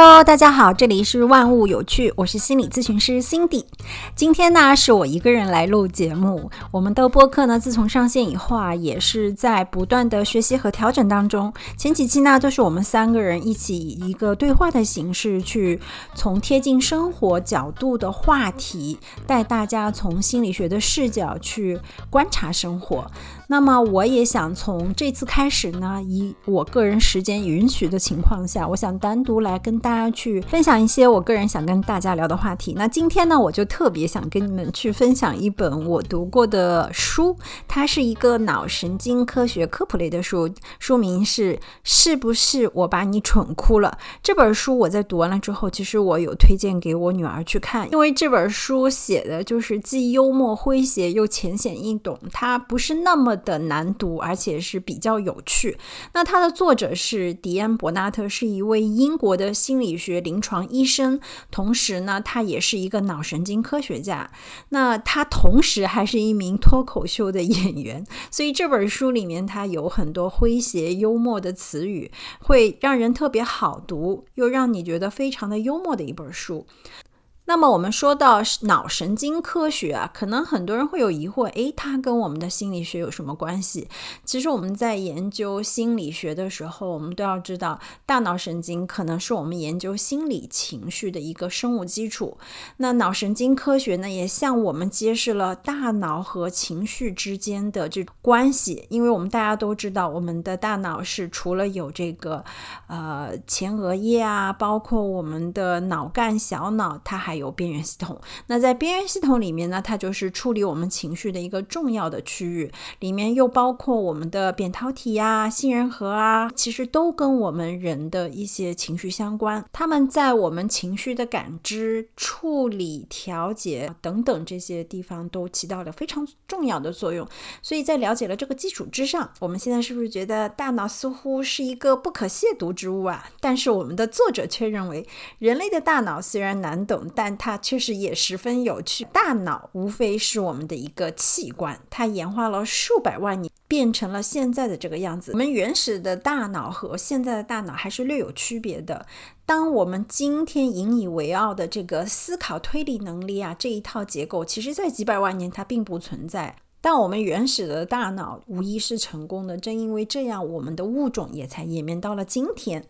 Hello，大家好，这里是万物有趣，我是心理咨询师 Cindy。今天呢，是我一个人来录节目。我们的播客呢，自从上线以后啊，也是在不断的学习和调整当中。前几期呢，都是我们三个人一起以一个对话的形式，去从贴近生活角度的话题，带大家从心理学的视角去观察生活。那么，我也想从这次开始呢，以我个人时间允许的情况下，我想单独来跟大家去分享一些我个人想跟大家聊的话题。那今天呢，我就特别想跟你们去分享一本我读过的书，它是一个脑神经科学科普类的书，书名是《是不是我把你蠢哭了》。这本书我在读完了之后，其实我有推荐给我女儿去看，因为这本书写的就是既幽默诙谐又浅显易懂，它不是那么。的难读，而且是比较有趣。那它的作者是迪安·伯纳特，是一位英国的心理学临床医生，同时呢，他也是一个脑神经科学家。那他同时还是一名脱口秀的演员，所以这本书里面他有很多诙谐幽默的词语，会让人特别好读，又让你觉得非常的幽默的一本书。那么我们说到脑神经科学啊，可能很多人会有疑惑，诶，它跟我们的心理学有什么关系？其实我们在研究心理学的时候，我们都要知道，大脑神经可能是我们研究心理情绪的一个生物基础。那脑神经科学呢，也向我们揭示了大脑和情绪之间的这种关系。因为我们大家都知道，我们的大脑是除了有这个呃前额叶啊，包括我们的脑干、小脑，它还有边缘系统，那在边缘系统里面呢，它就是处理我们情绪的一个重要的区域，里面又包括我们的扁桃体呀、杏仁核啊，其实都跟我们人的一些情绪相关。他们在我们情绪的感知、处理、调节等等这些地方都起到了非常重要的作用。所以在了解了这个基础之上，我们现在是不是觉得大脑似乎是一个不可亵渎之物啊？但是我们的作者却认为，人类的大脑虽然难懂，但但它确实也十分有趣。大脑无非是我们的一个器官，它演化了数百万年，变成了现在的这个样子。我们原始的大脑和现在的大脑还是略有区别的。当我们今天引以为傲的这个思考推理能力啊，这一套结构，其实在几百万年它并不存在。但我们原始的大脑无疑是成功的，正因为这样，我们的物种也才演变到了今天。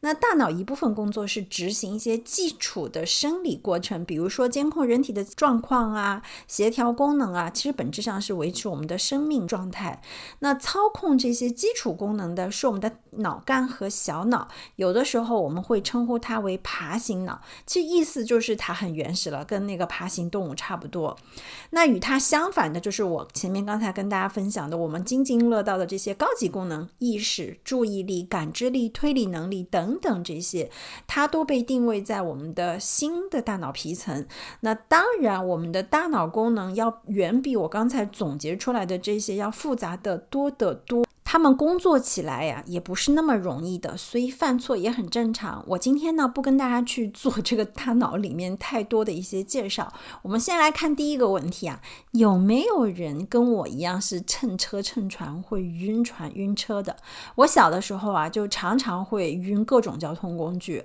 那大脑一部分工作是执行一些基础的生理过程，比如说监控人体的状况啊、协调功能啊，其实本质上是维持我们的生命状态。那操控这些基础功能的是我们的脑干和小脑，有的时候我们会称呼它为爬行脑，其实意思就是它很原始了，跟那个爬行动物差不多。那与它相反的就是我前面刚才跟大家分享的，我们津津乐道的这些高级功能，意识、注意力、感知力、推理能力等。等，这些它都被定位在我们的新的大脑皮层。那当然，我们的大脑功能要远比我刚才总结出来的这些要复杂的多得多。他们工作起来呀，也不是那么容易的，所以犯错也很正常。我今天呢，不跟大家去做这个大脑里面太多的一些介绍。我们先来看第一个问题啊，有没有人跟我一样是乘车乘船会晕船晕车的？我小的时候啊，就常常会晕各种交通工具。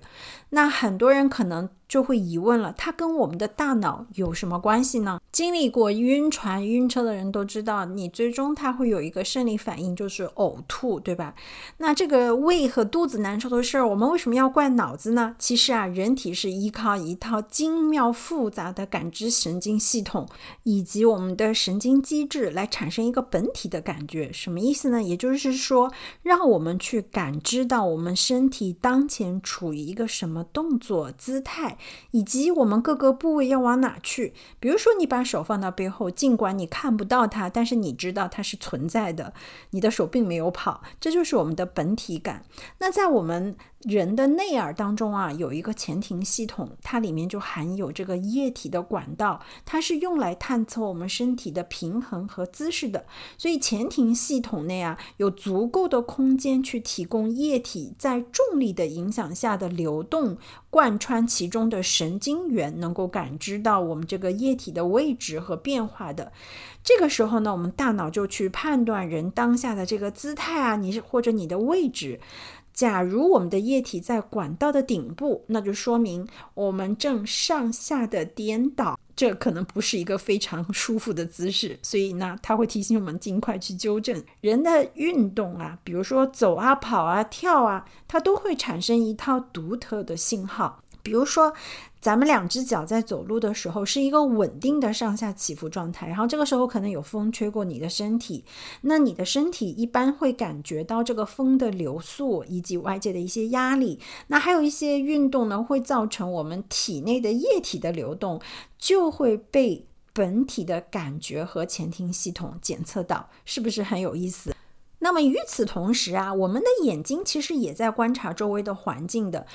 那很多人可能。就会疑问了，它跟我们的大脑有什么关系呢？经历过晕船、晕车的人都知道，你最终它会有一个生理反应，就是呕吐，对吧？那这个胃和肚子难受的事儿，我们为什么要怪脑子呢？其实啊，人体是依靠一套精妙复杂的感知神经系统以及我们的神经机制来产生一个本体的感觉。什么意思呢？也就是说，让我们去感知到我们身体当前处于一个什么动作、姿态。以及我们各个部位要往哪去？比如说，你把手放到背后，尽管你看不到它，但是你知道它是存在的。你的手并没有跑，这就是我们的本体感。那在我们。人的内耳当中啊，有一个前庭系统，它里面就含有这个液体的管道，它是用来探测我们身体的平衡和姿势的。所以前庭系统内啊，有足够的空间去提供液体在重力的影响下的流动，贯穿其中的神经元能够感知到我们这个液体的位置和变化的。这个时候呢，我们大脑就去判断人当下的这个姿态啊，你是或者你的位置。假如我们的液体在管道的顶部，那就说明我们正上下的颠倒，这可能不是一个非常舒服的姿势。所以呢，它会提醒我们尽快去纠正。人的运动啊，比如说走啊、跑啊、跳啊，它都会产生一套独特的信号。比如说，咱们两只脚在走路的时候是一个稳定的上下起伏状态，然后这个时候可能有风吹过你的身体，那你的身体一般会感觉到这个风的流速以及外界的一些压力。那还有一些运动呢，会造成我们体内的液体的流动，就会被本体的感觉和前庭系统检测到，是不是很有意思？那么与此同时啊，我们的眼睛其实也在观察周围的环境的。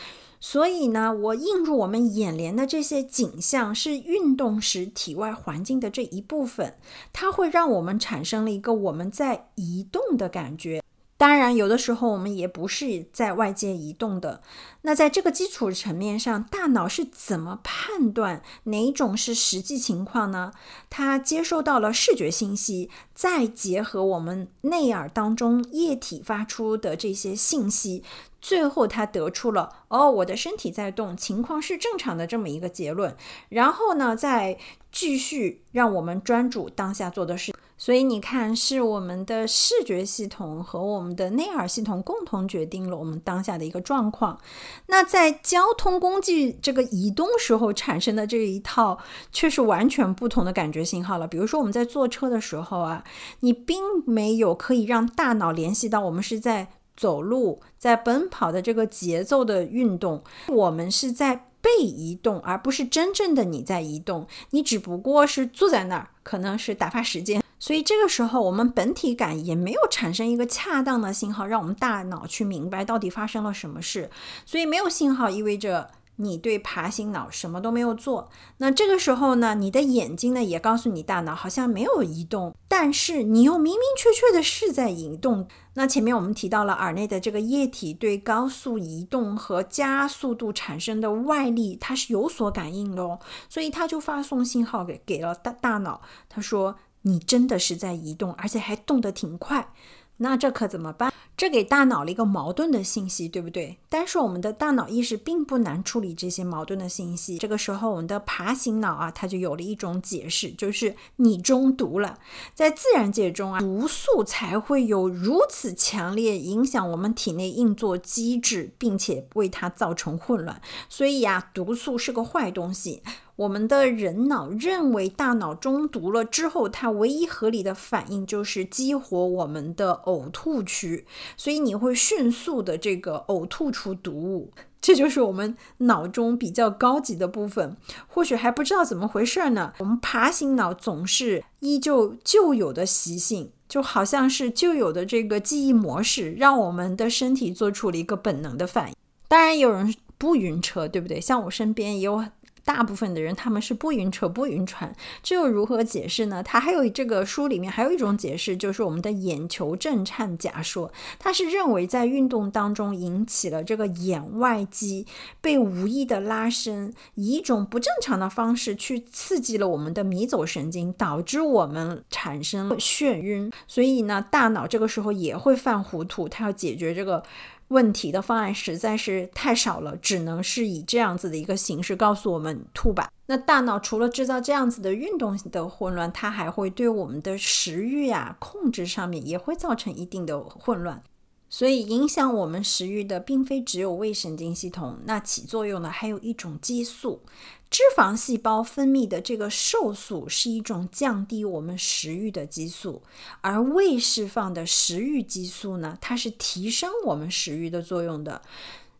所以呢，我映入我们眼帘的这些景象是运动时体外环境的这一部分，它会让我们产生了一个我们在移动的感觉。当然，有的时候我们也不是在外界移动的。那在这个基础层面上，大脑是怎么判断哪种是实际情况呢？它接收到了视觉信息，再结合我们内耳当中液体发出的这些信息。最后，它得出了“哦，我的身体在动，情况是正常的”这么一个结论。然后呢，再继续让我们专注当下做的事。所以你看，是我们的视觉系统和我们的内耳系统共同决定了我们当下的一个状况。那在交通工具这个移动时候产生的这一套，却是完全不同的感觉信号了。比如说，我们在坐车的时候啊，你并没有可以让大脑联系到我们是在。走路在奔跑的这个节奏的运动，我们是在被移动，而不是真正的你在移动。你只不过是坐在那儿，可能是打发时间。所以这个时候，我们本体感也没有产生一个恰当的信号，让我们大脑去明白到底发生了什么事。所以没有信号意味着。你对爬行脑什么都没有做，那这个时候呢，你的眼睛呢也告诉你大脑好像没有移动，但是你又明明确确的是在移动。那前面我们提到了耳内的这个液体对高速移动和加速度产生的外力，它是有所感应的哦，所以它就发送信号给给了大大脑，他说你真的是在移动，而且还动得挺快。那这可怎么办？这给大脑了一个矛盾的信息，对不对？但是我们的大脑意识并不难处理这些矛盾的信息。这个时候，我们的爬行脑啊，它就有了一种解释，就是你中毒了。在自然界中啊，毒素才会有如此强烈影响我们体内运作机制，并且为它造成混乱。所以呀，毒素是个坏东西。我们的人脑认为大脑中毒了之后，它唯一合理的反应就是激活我们的呕吐区，所以你会迅速的这个呕吐出毒物，这就是我们脑中比较高级的部分。或许还不知道怎么回事呢？我们爬行脑总是依旧旧有的习性，就好像是旧有的这个记忆模式，让我们的身体做出了一个本能的反应。当然有人不晕车，对不对？像我身边也有。大部分的人他们是不晕车不晕船，这又如何解释呢？他还有这个书里面还有一种解释，就是我们的眼球震颤假说。他是认为在运动当中引起了这个眼外肌被无意的拉伸，以一种不正常的方式去刺激了我们的迷走神经，导致我们产生眩晕。所以呢，大脑这个时候也会犯糊涂，他要解决这个。问题的方案实在是太少了，只能是以这样子的一个形式告诉我们吐吧。那大脑除了制造这样子的运动的混乱，它还会对我们的食欲呀控制上面也会造成一定的混乱。所以影响我们食欲的，并非只有胃神经系统，那起作用的还有一种激素。脂肪细胞分泌的这个瘦素是一种降低我们食欲的激素，而胃释放的食欲激素呢，它是提升我们食欲的作用的。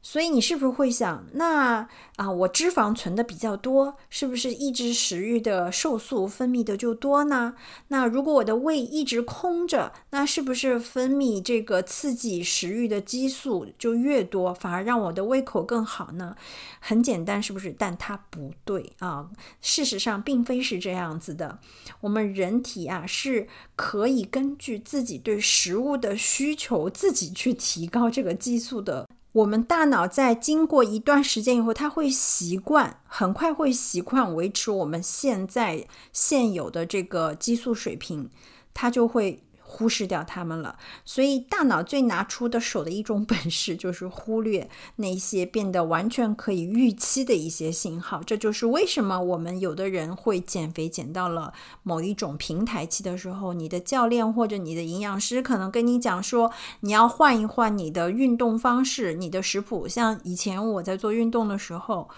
所以你是不是会想，那啊，我脂肪存的比较多，是不是抑制食欲的瘦素分泌的就多呢？那如果我的胃一直空着，那是不是分泌这个刺激食欲的激素就越多，反而让我的胃口更好呢？很简单，是不是？但它不对啊，事实上并非是这样子的。我们人体啊是可以根据自己对食物的需求，自己去提高这个激素的。我们大脑在经过一段时间以后，它会习惯，很快会习惯维持我们现在现有的这个激素水平，它就会忽视掉它们了。所以，大脑最拿出的手的一种本事，就是忽略那些变得完全可以预期的一些信号。这就是为什么我们有的人会减肥减到了某一种平台期的时候，你的教练或者你的营养师可能跟你讲说，你要换一换你的运动方式、你的食谱。像以前我在做运动的时候。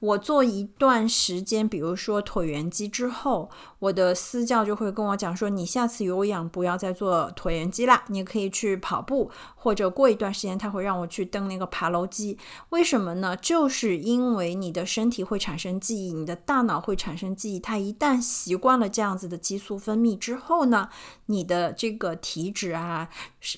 我做一段时间，比如说椭圆机之后，我的私教就会跟我讲说：“你下次有氧不要再做椭圆机啦，你可以去跑步，或者过一段时间他会让我去蹬那个爬楼机。为什么呢？就是因为你的身体会产生记忆，你的大脑会产生记忆，它一旦习惯了这样子的激素分泌之后呢，你的这个体脂啊，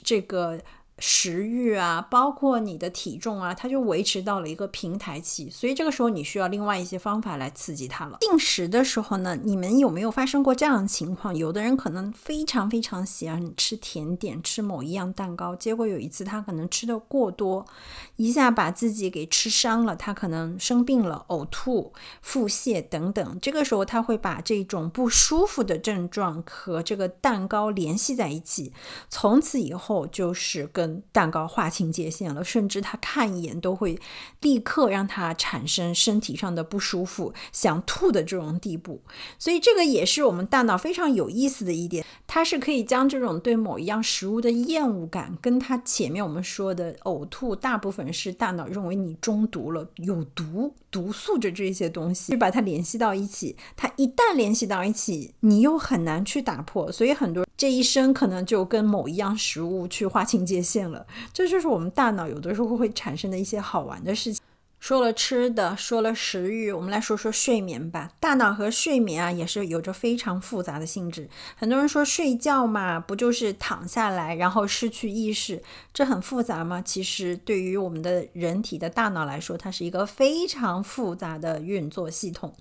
这个。”食欲啊，包括你的体重啊，它就维持到了一个平台期，所以这个时候你需要另外一些方法来刺激它了。进食的时候呢，你们有没有发生过这样的情况？有的人可能非常非常喜欢吃甜点，吃某一样蛋糕，结果有一次他可能吃的过多，一下把自己给吃伤了，他可能生病了，呕吐、腹泻等等。这个时候他会把这种不舒服的症状和这个蛋糕联系在一起，从此以后就是跟蛋糕划清界限了，甚至他看一眼都会立刻让他产生身体上的不舒服、想吐的这种地步。所以这个也是我们大脑非常有意思的一点，它是可以将这种对某一样食物的厌恶感，跟它前面我们说的呕吐，大部分是大脑认为你中毒了、有毒、毒素的这些东西，就把它联系到一起。它一旦联系到一起，你又很难去打破。所以很多这一生可能就跟某一样食物去划清界限。了，这就是我们大脑有的时候会产生的一些好玩的事情。说了吃的，说了食欲，我们来说说睡眠吧。大脑和睡眠啊，也是有着非常复杂的性质。很多人说睡觉嘛，不就是躺下来，然后失去意识，这很复杂吗？其实对于我们的人体的大脑来说，它是一个非常复杂的运作系统。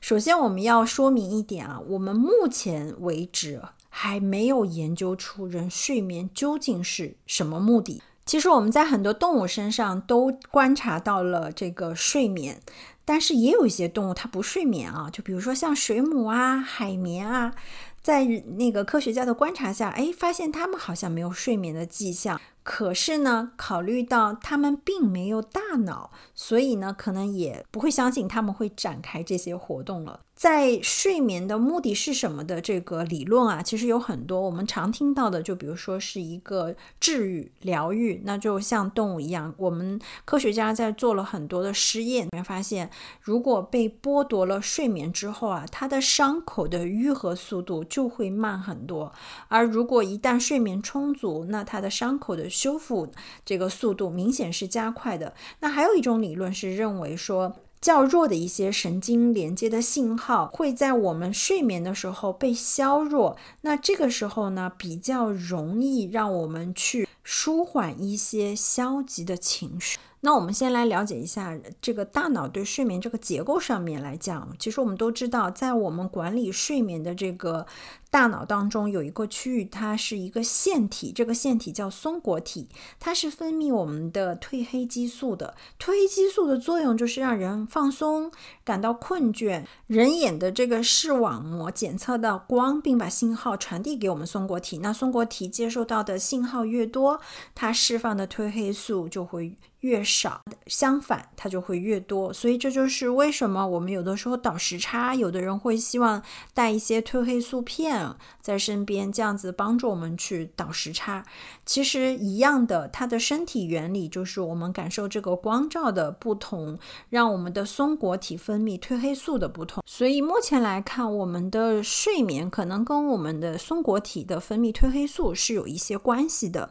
首先，我们要说明一点啊，我们目前为止。还没有研究出人睡眠究竟是什么目的。其实我们在很多动物身上都观察到了这个睡眠，但是也有一些动物它不睡眠啊，就比如说像水母啊、海绵啊，在那个科学家的观察下，哎，发现它们好像没有睡眠的迹象。可是呢，考虑到它们并没有大脑，所以呢，可能也不会相信他们会展开这些活动了。在睡眠的目的是什么的这个理论啊，其实有很多我们常听到的，就比如说是一个治愈、疗愈，那就像动物一样，我们科学家在做了很多的试验，里面发现，如果被剥夺了睡眠之后啊，它的伤口的愈合速度就会慢很多，而如果一旦睡眠充足，那它的伤口的修复这个速度明显是加快的。那还有一种理论是认为说。较弱的一些神经连接的信号会在我们睡眠的时候被削弱，那这个时候呢，比较容易让我们去舒缓一些消极的情绪。那我们先来了解一下这个大脑对睡眠这个结构上面来讲，其实我们都知道，在我们管理睡眠的这个大脑当中，有一个区域，它是一个腺体，这个腺体叫松果体，它是分泌我们的褪黑激素的。褪黑激素的作用就是让人放松，感到困倦。人眼的这个视网膜检测到光，并把信号传递给我们松果体。那松果体接受到的信号越多，它释放的褪黑素就会。越少，相反它就会越多，所以这就是为什么我们有的时候倒时差，有的人会希望带一些褪黑素片在身边，这样子帮助我们去倒时差。其实一样的，它的身体原理就是我们感受这个光照的不同，让我们的松果体分泌褪黑素的不同。所以目前来看，我们的睡眠可能跟我们的松果体的分泌褪黑素是有一些关系的。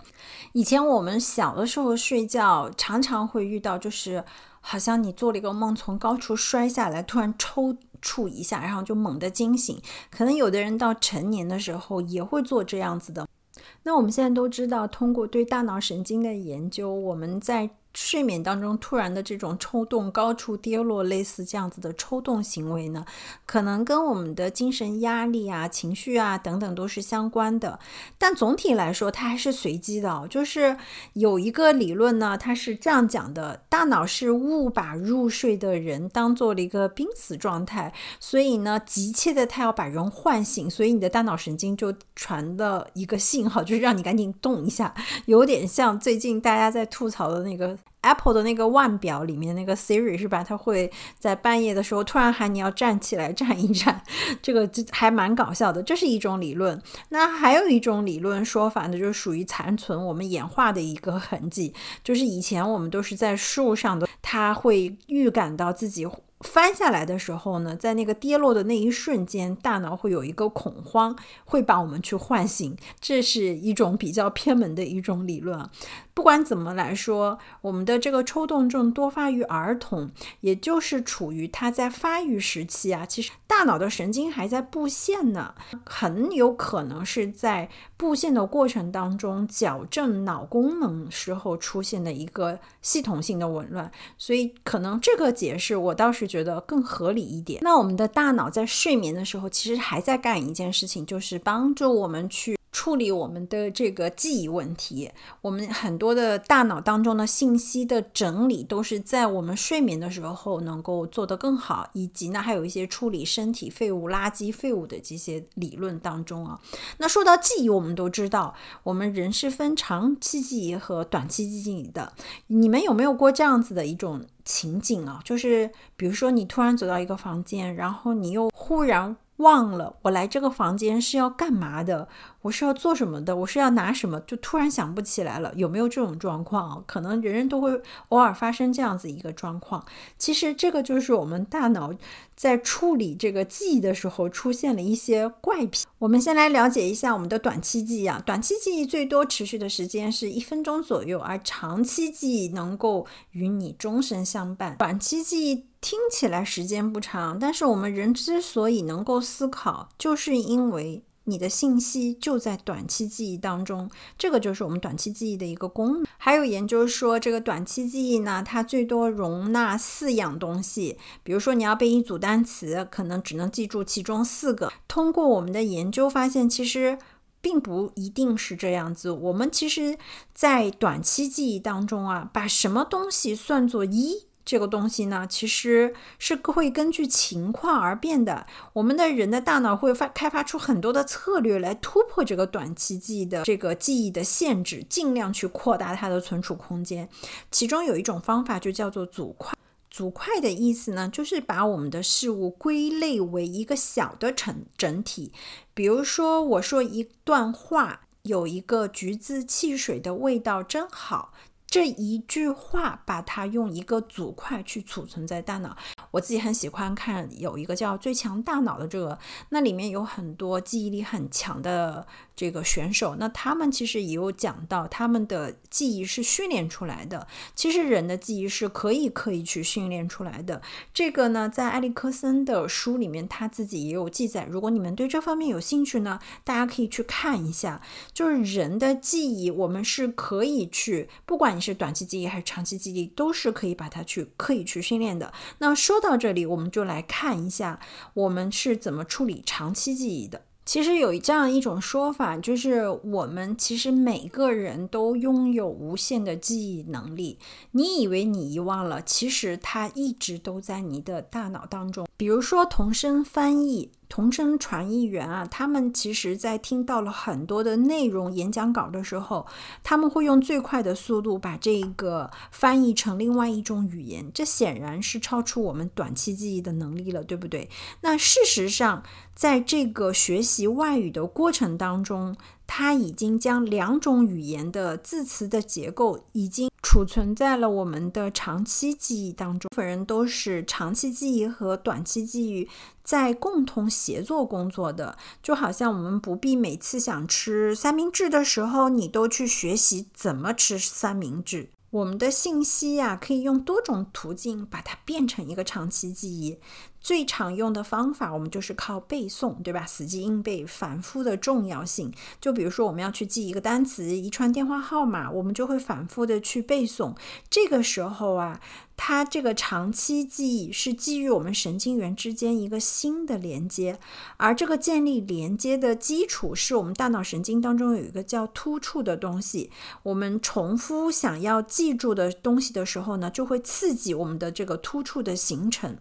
以前我们小的时候睡觉常。常常会遇到，就是好像你做了一个梦，从高处摔下来，突然抽触一下，然后就猛地惊醒。可能有的人到成年的时候也会做这样子的。那我们现在都知道，通过对大脑神经的研究，我们在睡眠当中突然的这种抽动、高处跌落，类似这样子的抽动行为呢，可能跟我们的精神压力啊、情绪啊等等都是相关的。但总体来说，它还是随机的。就是有一个理论呢，它是这样讲的：大脑是误把入睡的人当做了一个濒死状态，所以呢，急切的它要把人唤醒，所以你的大脑神经就传了一个信号，就是让你赶紧动一下，有点像最近大家在吐槽的那个。Apple 的那个腕表里面那个 Siri 是吧？它会在半夜的时候突然喊你要站起来站一站，这个就还蛮搞笑的。这是一种理论。那还有一种理论说法呢，就是属于残存我们演化的一个痕迹，就是以前我们都是在树上的，它会预感到自己。翻下来的时候呢，在那个跌落的那一瞬间，大脑会有一个恐慌，会把我们去唤醒。这是一种比较偏门的一种理论。不管怎么来说，我们的这个抽动症多发于儿童，也就是处于他在发育时期啊。其实大脑的神经还在布线呢，很有可能是在布线的过程当中矫正脑功能时候出现的一个系统性的紊乱。所以可能这个解释我倒是。觉得更合理一点。那我们的大脑在睡眠的时候，其实还在干一件事情，就是帮助我们去。处理我们的这个记忆问题，我们很多的大脑当中的信息的整理都是在我们睡眠的时候能够做得更好，以及呢还有一些处理身体废物、垃圾废物的这些理论当中啊。那说到记忆，我们都知道，我们人是分长期记忆和短期记忆的。你们有没有过这样子的一种情景啊？就是比如说你突然走到一个房间，然后你又忽然。忘了我来这个房间是要干嘛的，我是要做什么的，我是要拿什么，就突然想不起来了。有没有这种状况？可能人人都会偶尔发生这样子一个状况。其实这个就是我们大脑在处理这个记忆的时候出现了一些怪癖。我们先来了解一下我们的短期记忆啊，短期记忆最多持续的时间是一分钟左右，而长期记忆能够与你终身相伴。短期记忆。听起来时间不长，但是我们人之所以能够思考，就是因为你的信息就在短期记忆当中。这个就是我们短期记忆的一个功能。还有研究说，这个短期记忆呢，它最多容纳四样东西。比如说，你要背一组单词，可能只能记住其中四个。通过我们的研究发现，其实并不一定是这样子。我们其实，在短期记忆当中啊，把什么东西算作一？这个东西呢，其实是会根据情况而变的。我们的人的大脑会发开发出很多的策略来突破这个短期记忆的这个记忆的限制，尽量去扩大它的存储空间。其中有一种方法就叫做组块。组块的意思呢，就是把我们的事物归类为一个小的整整体。比如说，我说一段话，有一个橘子汽水的味道真好。这一句话，把它用一个组块去储存在大脑。我自己很喜欢看有一个叫《最强大脑》的这个，那里面有很多记忆力很强的。这个选手，那他们其实也有讲到，他们的记忆是训练出来的。其实人的记忆是可以可以去训练出来的。这个呢，在埃里克森的书里面，他自己也有记载。如果你们对这方面有兴趣呢，大家可以去看一下。就是人的记忆，我们是可以去，不管你是短期记忆还是长期记忆，都是可以把它去刻意去训练的。那说到这里，我们就来看一下，我们是怎么处理长期记忆的。其实有这样一种说法，就是我们其实每个人都拥有无限的记忆能力。你以为你遗忘了，其实它一直都在你的大脑当中。比如说同声翻译。同声传译员啊，他们其实在听到了很多的内容演讲稿的时候，他们会用最快的速度把这个翻译成另外一种语言，这显然是超出我们短期记忆的能力了，对不对？那事实上，在这个学习外语的过程当中，他已经将两种语言的字词的结构已经。储存在了我们的长期记忆当中。部分人都是长期记忆和短期记忆在共同协作工作的，就好像我们不必每次想吃三明治的时候，你都去学习怎么吃三明治。我们的信息呀，可以用多种途径把它变成一个长期记忆。最常用的方法，我们就是靠背诵，对吧？死记硬背，反复的重要性。就比如说，我们要去记一个单词、一串电话号码，我们就会反复的去背诵。这个时候啊。它这个长期记忆是基于我们神经元之间一个新的连接，而这个建立连接的基础是我们大脑神经当中有一个叫突触的东西。我们重复想要记住的东西的时候呢，就会刺激我们的这个突触的形成。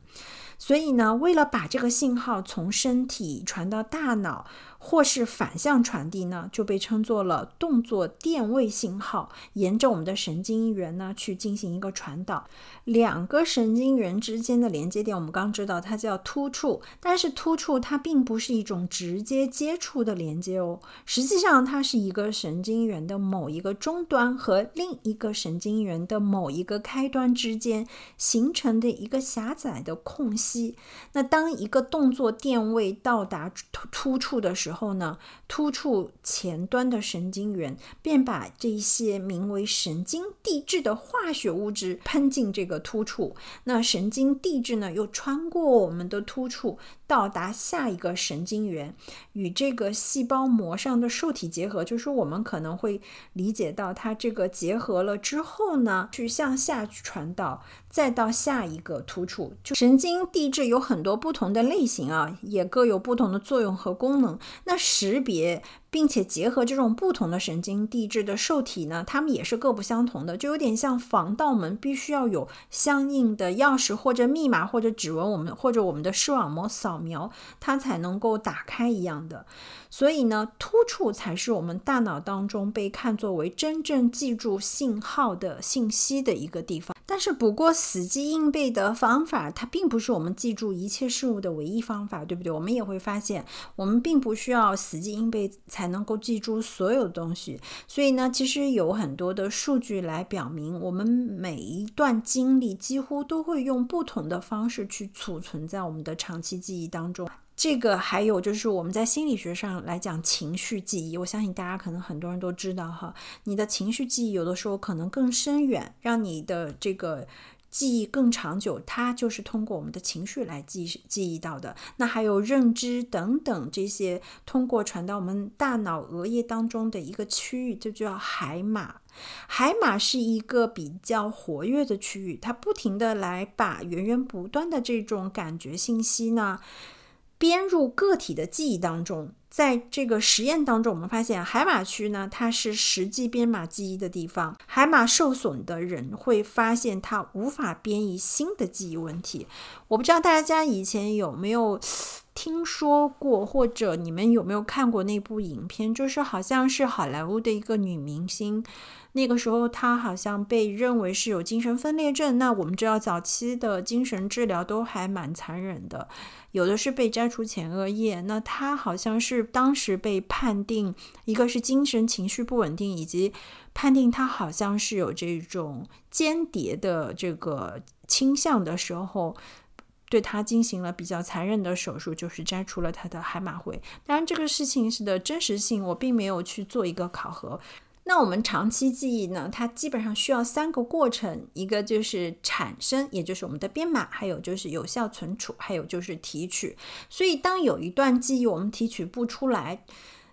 所以呢，为了把这个信号从身体传到大脑。或是反向传递呢，就被称作了动作电位信号，沿着我们的神经元呢去进行一个传导。两个神经元之间的连接点，我们刚知道它叫突触，但是突触它并不是一种直接接触的连接哦，实际上它是一个神经元的某一个终端和另一个神经元的某一个开端之间形成的一个狭窄的空隙。那当一个动作电位到达突突触的时时候，呢，突触前端的神经元便把这些名为神经递质的化学物质喷进这个突触，那神经递质呢又穿过我们的突触。到达下一个神经元，与这个细胞膜上的受体结合，就是我们可能会理解到它这个结合了之后呢，去向下传导，再到下一个突触。就神经递质有很多不同的类型啊，也各有不同的作用和功能。那识别。并且结合这种不同的神经递质的受体呢，它们也是各不相同的，就有点像防盗门必须要有相应的钥匙或者密码或者指纹，我们或者我们的视网膜扫描它才能够打开一样的。所以呢，突触才是我们大脑当中被看作为真正记住信号的信息的一个地方。但是，不过死记硬背的方法，它并不是我们记住一切事物的唯一方法，对不对？我们也会发现，我们并不需要死记硬背才能够记住所有东西。所以呢，其实有很多的数据来表明，我们每一段经历几乎都会用不同的方式去储存在我们的长期记忆当中。这个还有就是我们在心理学上来讲情绪记忆，我相信大家可能很多人都知道哈，你的情绪记忆有的时候可能更深远，让你的这个记忆更长久，它就是通过我们的情绪来记记忆到的。那还有认知等等这些，通过传到我们大脑额叶当中的一个区域，就叫海马。海马是一个比较活跃的区域，它不停的来把源源不断的这种感觉信息呢。编入个体的记忆当中，在这个实验当中，我们发现海马区呢，它是实际编码记忆的地方。海马受损的人会发现它无法编译新的记忆问题。我不知道大家以前有没有听说过，或者你们有没有看过那部影片，就是好像是好莱坞的一个女明星。那个时候，他好像被认为是有精神分裂症。那我们知道，早期的精神治疗都还蛮残忍的，有的是被摘除前额叶。那他好像是当时被判定，一个是精神情绪不稳定，以及判定他好像是有这种间谍的这个倾向的时候，对他进行了比较残忍的手术，就是摘除了他的海马回。当然，这个事情是的真实性，我并没有去做一个考核。那我们长期记忆呢？它基本上需要三个过程，一个就是产生，也就是我们的编码；还有就是有效存储；还有就是提取。所以，当有一段记忆我们提取不出来，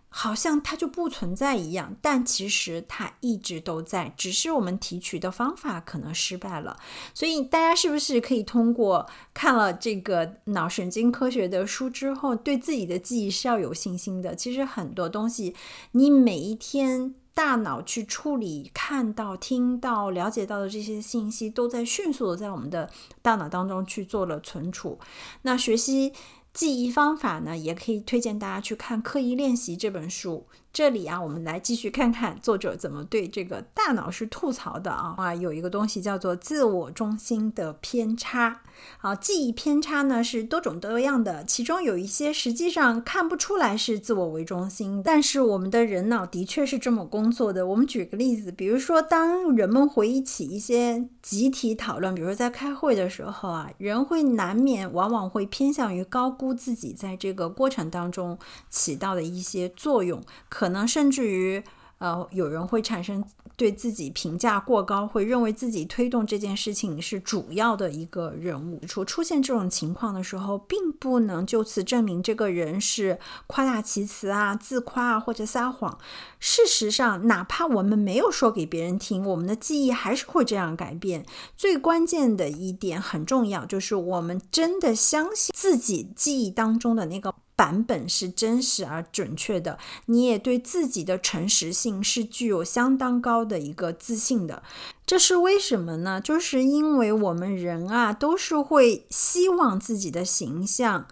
好像它就不存在一样，但其实它一直都在，只是我们提取的方法可能失败了。所以，大家是不是可以通过看了这个脑神经科学的书之后，对自己的记忆是要有信心的？其实很多东西，你每一天。大脑去处理看到、听到、了解到的这些信息，都在迅速的在我们的大脑当中去做了存储。那学习记忆方法呢，也可以推荐大家去看《刻意练习》这本书。这里啊，我们来继续看看作者怎么对这个大脑是吐槽的啊啊，有一个东西叫做自我中心的偏差。好，记忆偏差呢是多种多样的，其中有一些实际上看不出来是自我为中心，但是我们的人脑的确是这么工作的。我们举个例子，比如说当人们回忆起一些集体讨论，比如说在开会的时候啊，人会难免往往会偏向于高估自己在这个过程当中起到的一些作用。可可能甚至于，呃，有人会产生对自己评价过高，会认为自己推动这件事情是主要的一个人物。出出现这种情况的时候，并不能就此证明这个人是夸大其词啊、自夸啊或者撒谎。事实上，哪怕我们没有说给别人听，我们的记忆还是会这样改变。最关键的一点很重要，就是我们真的相信自己记忆当中的那个。版本是真实而准确的，你也对自己的诚实性是具有相当高的一个自信的。这是为什么呢？就是因为我们人啊，都是会希望自己的形象。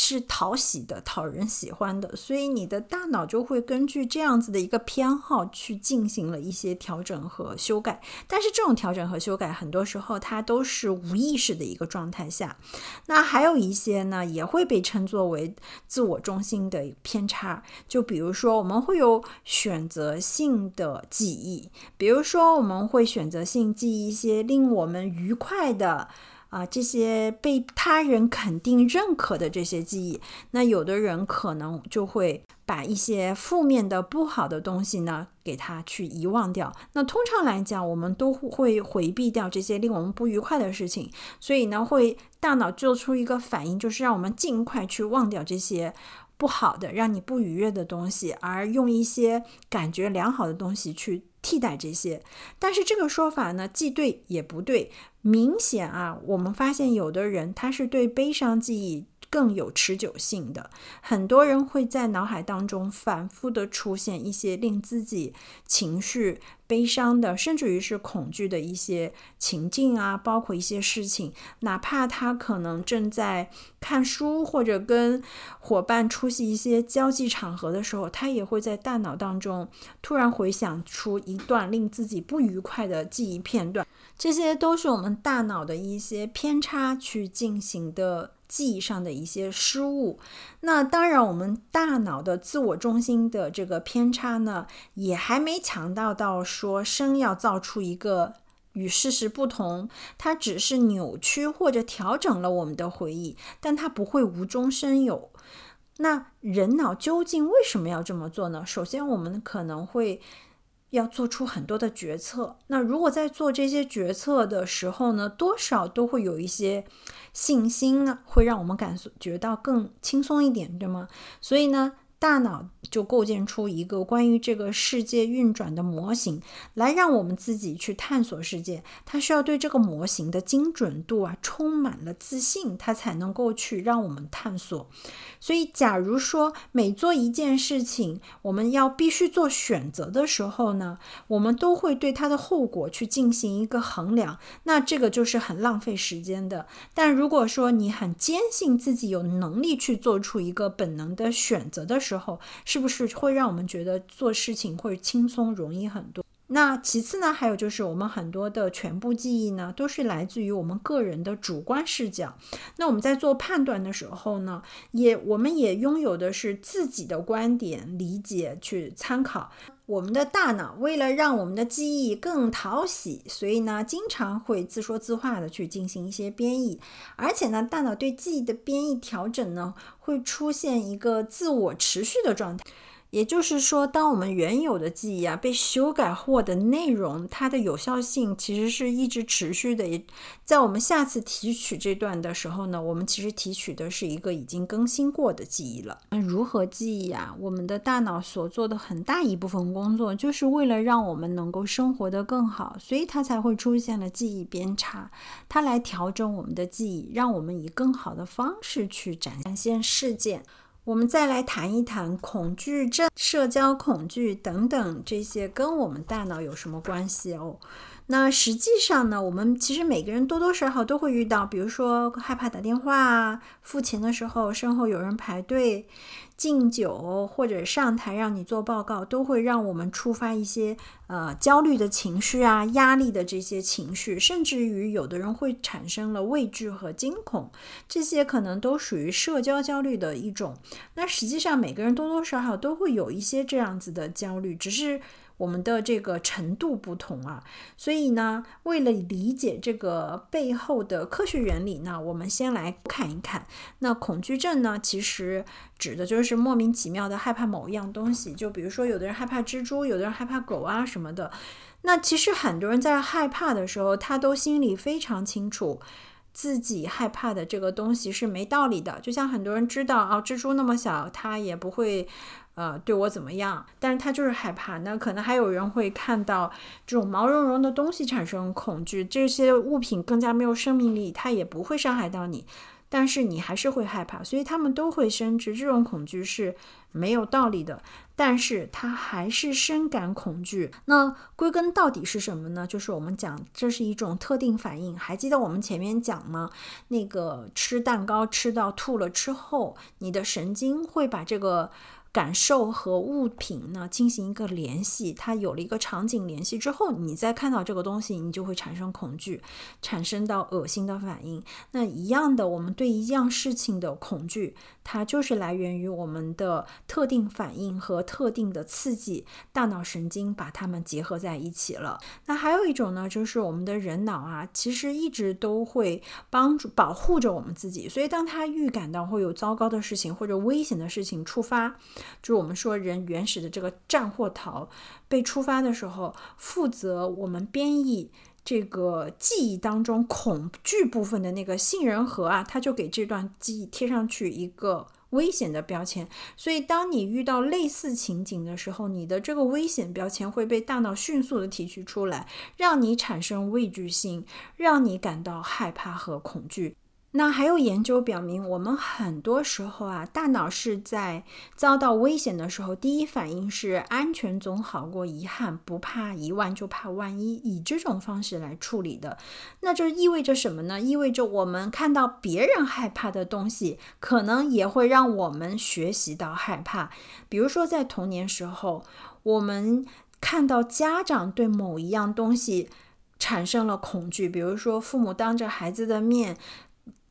是讨喜的、讨人喜欢的，所以你的大脑就会根据这样子的一个偏好去进行了一些调整和修改。但是这种调整和修改，很多时候它都是无意识的一个状态下。那还有一些呢，也会被称作为自我中心的偏差。就比如说，我们会有选择性的记忆，比如说我们会选择性记忆一些令我们愉快的。啊，这些被他人肯定认可的这些记忆，那有的人可能就会把一些负面的、不好的东西呢，给他去遗忘掉。那通常来讲，我们都会回避掉这些令我们不愉快的事情，所以呢，会大脑做出一个反应，就是让我们尽快去忘掉这些不好的、让你不愉悦的东西，而用一些感觉良好的东西去。替代这些，但是这个说法呢，既对也不对。明显啊，我们发现有的人他是对悲伤记忆。更有持久性的，很多人会在脑海当中反复的出现一些令自己情绪悲伤的，甚至于是恐惧的一些情境啊，包括一些事情，哪怕他可能正在看书或者跟伙伴出席一些交际场合的时候，他也会在大脑当中突然回想出一段令自己不愉快的记忆片段，这些都是我们大脑的一些偏差去进行的。记忆上的一些失误，那当然，我们大脑的自我中心的这个偏差呢，也还没强大到说生要造出一个与事实不同，它只是扭曲或者调整了我们的回忆，但它不会无中生有。那人脑究竟为什么要这么做呢？首先，我们可能会。要做出很多的决策，那如果在做这些决策的时候呢，多少都会有一些信心呢，会让我们感觉到更轻松一点，对吗？所以呢。大脑就构建出一个关于这个世界运转的模型，来让我们自己去探索世界。它需要对这个模型的精准度啊充满了自信，它才能够去让我们探索。所以，假如说每做一件事情，我们要必须做选择的时候呢，我们都会对它的后果去进行一个衡量，那这个就是很浪费时间的。但如果说你很坚信自己有能力去做出一个本能的选择的候是不是会让我们觉得做事情会轻松容易很多？那其次呢，还有就是我们很多的全部记忆呢，都是来自于我们个人的主观视角。那我们在做判断的时候呢，也我们也拥有的是自己的观点理解去参考。我们的大脑为了让我们的记忆更讨喜，所以呢，经常会自说自话的去进行一些编译，而且呢，大脑对记忆的编译调整呢，会出现一个自我持续的状态。也就是说，当我们原有的记忆啊被修改后的内容，它的有效性其实是一直持续的。也在我们下次提取这段的时候呢，我们其实提取的是一个已经更新过的记忆了。那如何记忆啊？我们的大脑所做的很大一部分工作，就是为了让我们能够生活得更好，所以它才会出现了记忆偏差，它来调整我们的记忆，让我们以更好的方式去展现事件。我们再来谈一谈恐惧症、社交恐惧等等这些跟我们大脑有什么关系哦？那实际上呢，我们其实每个人多多少少都会遇到，比如说害怕打电话，付钱的时候身后有人排队。敬酒或者上台让你做报告，都会让我们触发一些呃焦虑的情绪啊、压力的这些情绪，甚至于有的人会产生了畏惧和惊恐，这些可能都属于社交焦虑的一种。那实际上每个人多多少少都会有一些这样子的焦虑，只是我们的这个程度不同啊。所以呢，为了理解这个背后的科学原理呢，我们先来看一看。那恐惧症呢，其实指的就是莫名其妙的害怕某一样东西，就比如说有的人害怕蜘蛛，有的人害怕狗啊什么的。那其实很多人在害怕的时候，他都心里非常清楚。自己害怕的这个东西是没道理的，就像很多人知道啊，蜘蛛那么小，它也不会，呃，对我怎么样，但是他就是害怕。那可能还有人会看到这种毛茸茸的东西产生恐惧，这些物品更加没有生命力，它也不会伤害到你。但是你还是会害怕，所以他们都会深知这种恐惧是没有道理的，但是他还是深感恐惧。那归根到底是什么呢？就是我们讲这是一种特定反应。还记得我们前面讲吗？那个吃蛋糕吃到吐了之后，你的神经会把这个。感受和物品呢进行一个联系，它有了一个场景联系之后，你再看到这个东西，你就会产生恐惧，产生到恶心的反应。那一样的，我们对一样事情的恐惧，它就是来源于我们的特定反应和特定的刺激，大脑神经把它们结合在一起了。那还有一种呢，就是我们的人脑啊，其实一直都会帮助保护着我们自己，所以当他预感到会有糟糕的事情或者危险的事情触发。就是我们说人原始的这个战或逃被触发的时候，负责我们编译这个记忆当中恐惧部分的那个杏仁核啊，它就给这段记忆贴上去一个危险的标签。所以当你遇到类似情景的时候，你的这个危险标签会被大脑迅速的提取出来，让你产生畏惧心，让你感到害怕和恐惧。那还有研究表明，我们很多时候啊，大脑是在遭到危险的时候，第一反应是安全总好过遗憾，不怕一万就怕万一，以这种方式来处理的。那这意味着什么呢？意味着我们看到别人害怕的东西，可能也会让我们学习到害怕。比如说在童年时候，我们看到家长对某一样东西产生了恐惧，比如说父母当着孩子的面。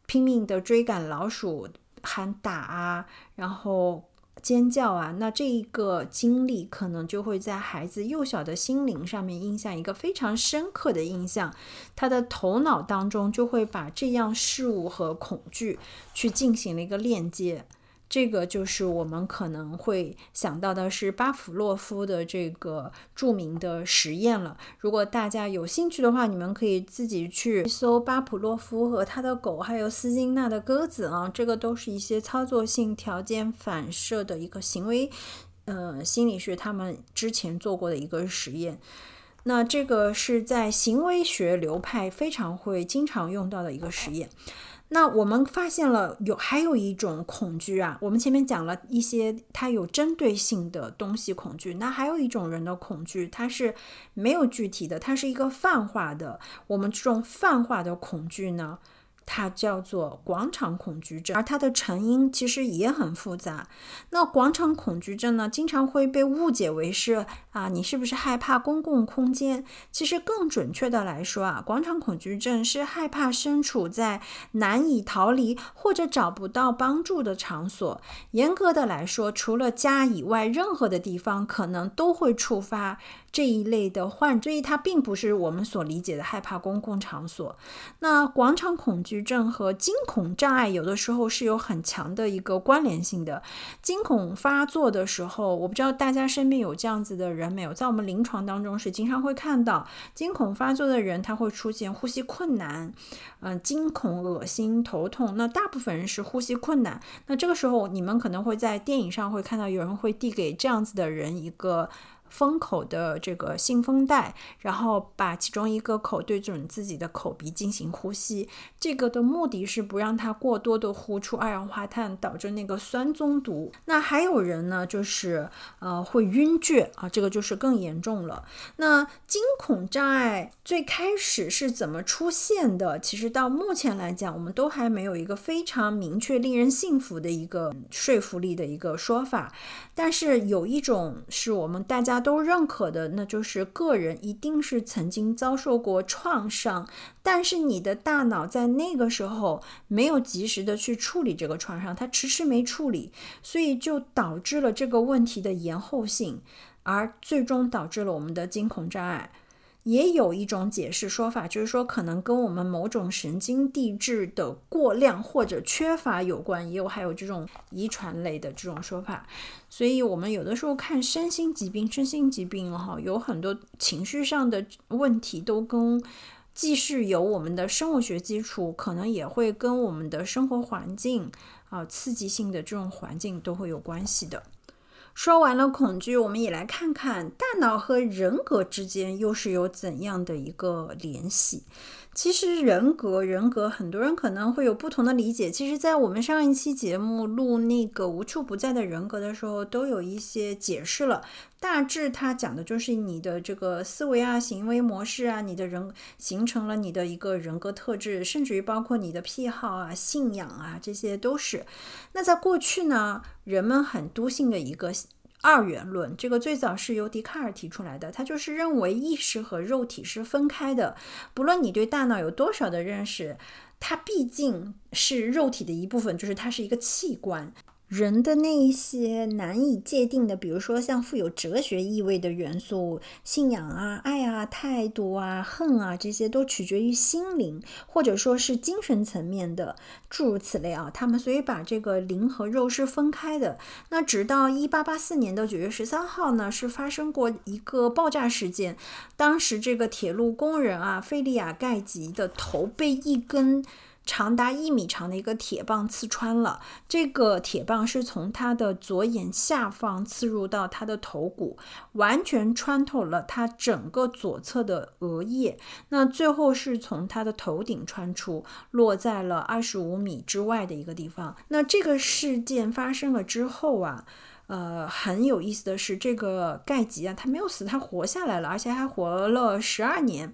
拼命的追赶老鼠，喊打啊，然后尖叫啊，那这一个经历可能就会在孩子幼小的心灵上面印下一个非常深刻的印象，他的头脑当中就会把这样事物和恐惧去进行了一个链接。这个就是我们可能会想到的是巴甫洛夫的这个著名的实验了。如果大家有兴趣的话，你们可以自己去搜巴甫洛夫和他的狗，还有斯金纳的鸽子啊，这个都是一些操作性条件反射的一个行为，呃，心理学他们之前做过的一个实验。那这个是在行为学流派非常会经常用到的一个实验。那我们发现了有还有一种恐惧啊，我们前面讲了一些它有针对性的东西恐惧，那还有一种人的恐惧，它是没有具体的，它是一个泛化的。我们这种泛化的恐惧呢？它叫做广场恐惧症，而它的成因其实也很复杂。那广场恐惧症呢，经常会被误解为是啊，你是不是害怕公共空间？其实更准确的来说啊，广场恐惧症是害怕身处在难以逃离或者找不到帮助的场所。严格的来说，除了家以外，任何的地方可能都会触发。这一类的患，所以它并不是我们所理解的害怕公共场所。那广场恐惧症和惊恐障碍有的时候是有很强的一个关联性的。惊恐发作的时候，我不知道大家身边有这样子的人没有？在我们临床当中是经常会看到惊恐发作的人，他会出现呼吸困难，嗯，惊恐、恶心、头痛。那大部分人是呼吸困难。那这个时候，你们可能会在电影上会看到有人会递给这样子的人一个。封口的这个信封袋，然后把其中一个口对准自己的口鼻进行呼吸，这个的目的是不让它过多的呼出二氧化碳，导致那个酸中毒。那还有人呢，就是呃会晕厥啊，这个就是更严重了。那惊恐障碍最开始是怎么出现的？其实到目前来讲，我们都还没有一个非常明确、令人信服的一个说服力的一个说法。但是有一种是我们大家。都认可的，那就是个人一定是曾经遭受过创伤，但是你的大脑在那个时候没有及时的去处理这个创伤，它迟迟没处理，所以就导致了这个问题的延后性。而最终导致了我们的惊恐障碍。也有一种解释说法，就是说可能跟我们某种神经递质的过量或者缺乏有关，也有还有这种遗传类的这种说法。所以，我们有的时候看身心疾病，身心疾病哈，有很多情绪上的问题，都跟既是有我们的生物学基础，可能也会跟我们的生活环境啊，刺激性的这种环境都会有关系的。说完了恐惧，我们也来看看大脑和人格之间又是有怎样的一个联系。其实人格，人格，很多人可能会有不同的理解。其实，在我们上一期节目录那个无处不在的人格的时候，都有一些解释了。大致它讲的就是你的这个思维啊、行为模式啊，你的人形成了你的一个人格特质，甚至于包括你的癖好啊、信仰啊，这些都是。那在过去呢，人们很笃信的一个二元论，这个最早是由笛卡尔提出来的，他就是认为意识和肉体是分开的，不论你对大脑有多少的认识，它毕竟是肉体的一部分，就是它是一个器官。人的那一些难以界定的，比如说像富有哲学意味的元素，信仰啊、爱啊、态度啊、恨啊，这些都取决于心灵，或者说是精神层面的，诸如此类啊。他们所以把这个灵和肉是分开的。那直到一八八四年的九月十三号呢，是发生过一个爆炸事件，当时这个铁路工人啊，费利亚盖吉的头被一根。长达一米长的一个铁棒刺穿了，这个铁棒是从他的左眼下方刺入到他的头骨，完全穿透了他整个左侧的额叶，那最后是从他的头顶穿出，落在了二十五米之外的一个地方。那这个事件发生了之后啊，呃，很有意思的是，这个盖吉啊，他没有死，他活下来了，而且还活了十二年。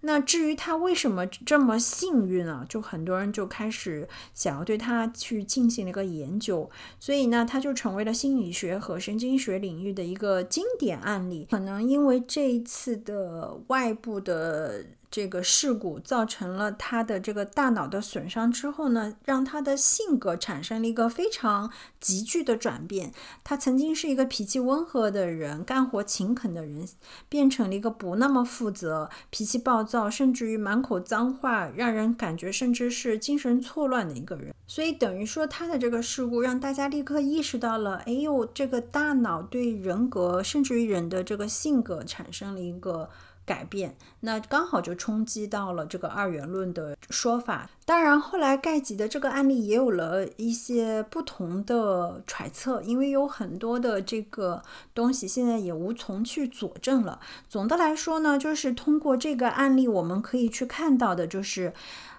那至于他为什么这么幸运啊？就很多人就开始想要对他去进行了一个研究，所以呢，他就成为了心理学和神经学领域的一个经典案例。可能因为这一次的外部的。这个事故造成了他的这个大脑的损伤之后呢，让他的性格产生了一个非常急剧的转变。他曾经是一个脾气温和的人，干活勤恳的人，变成了一个不那么负责、脾气暴躁，甚至于满口脏话，让人感觉甚至是精神错乱的一个人。所以等于说，他的这个事故让大家立刻意识到了：哎呦，这个大脑对人格，甚至于人的这个性格产生了一个。改变，那刚好就冲击到了这个二元论的说法。当然，后来盖吉的这个案例也有了一些不同的揣测，因为有很多的这个东西现在也无从去佐证了。总的来说呢，就是通过这个案例，我们可以去看到的就是。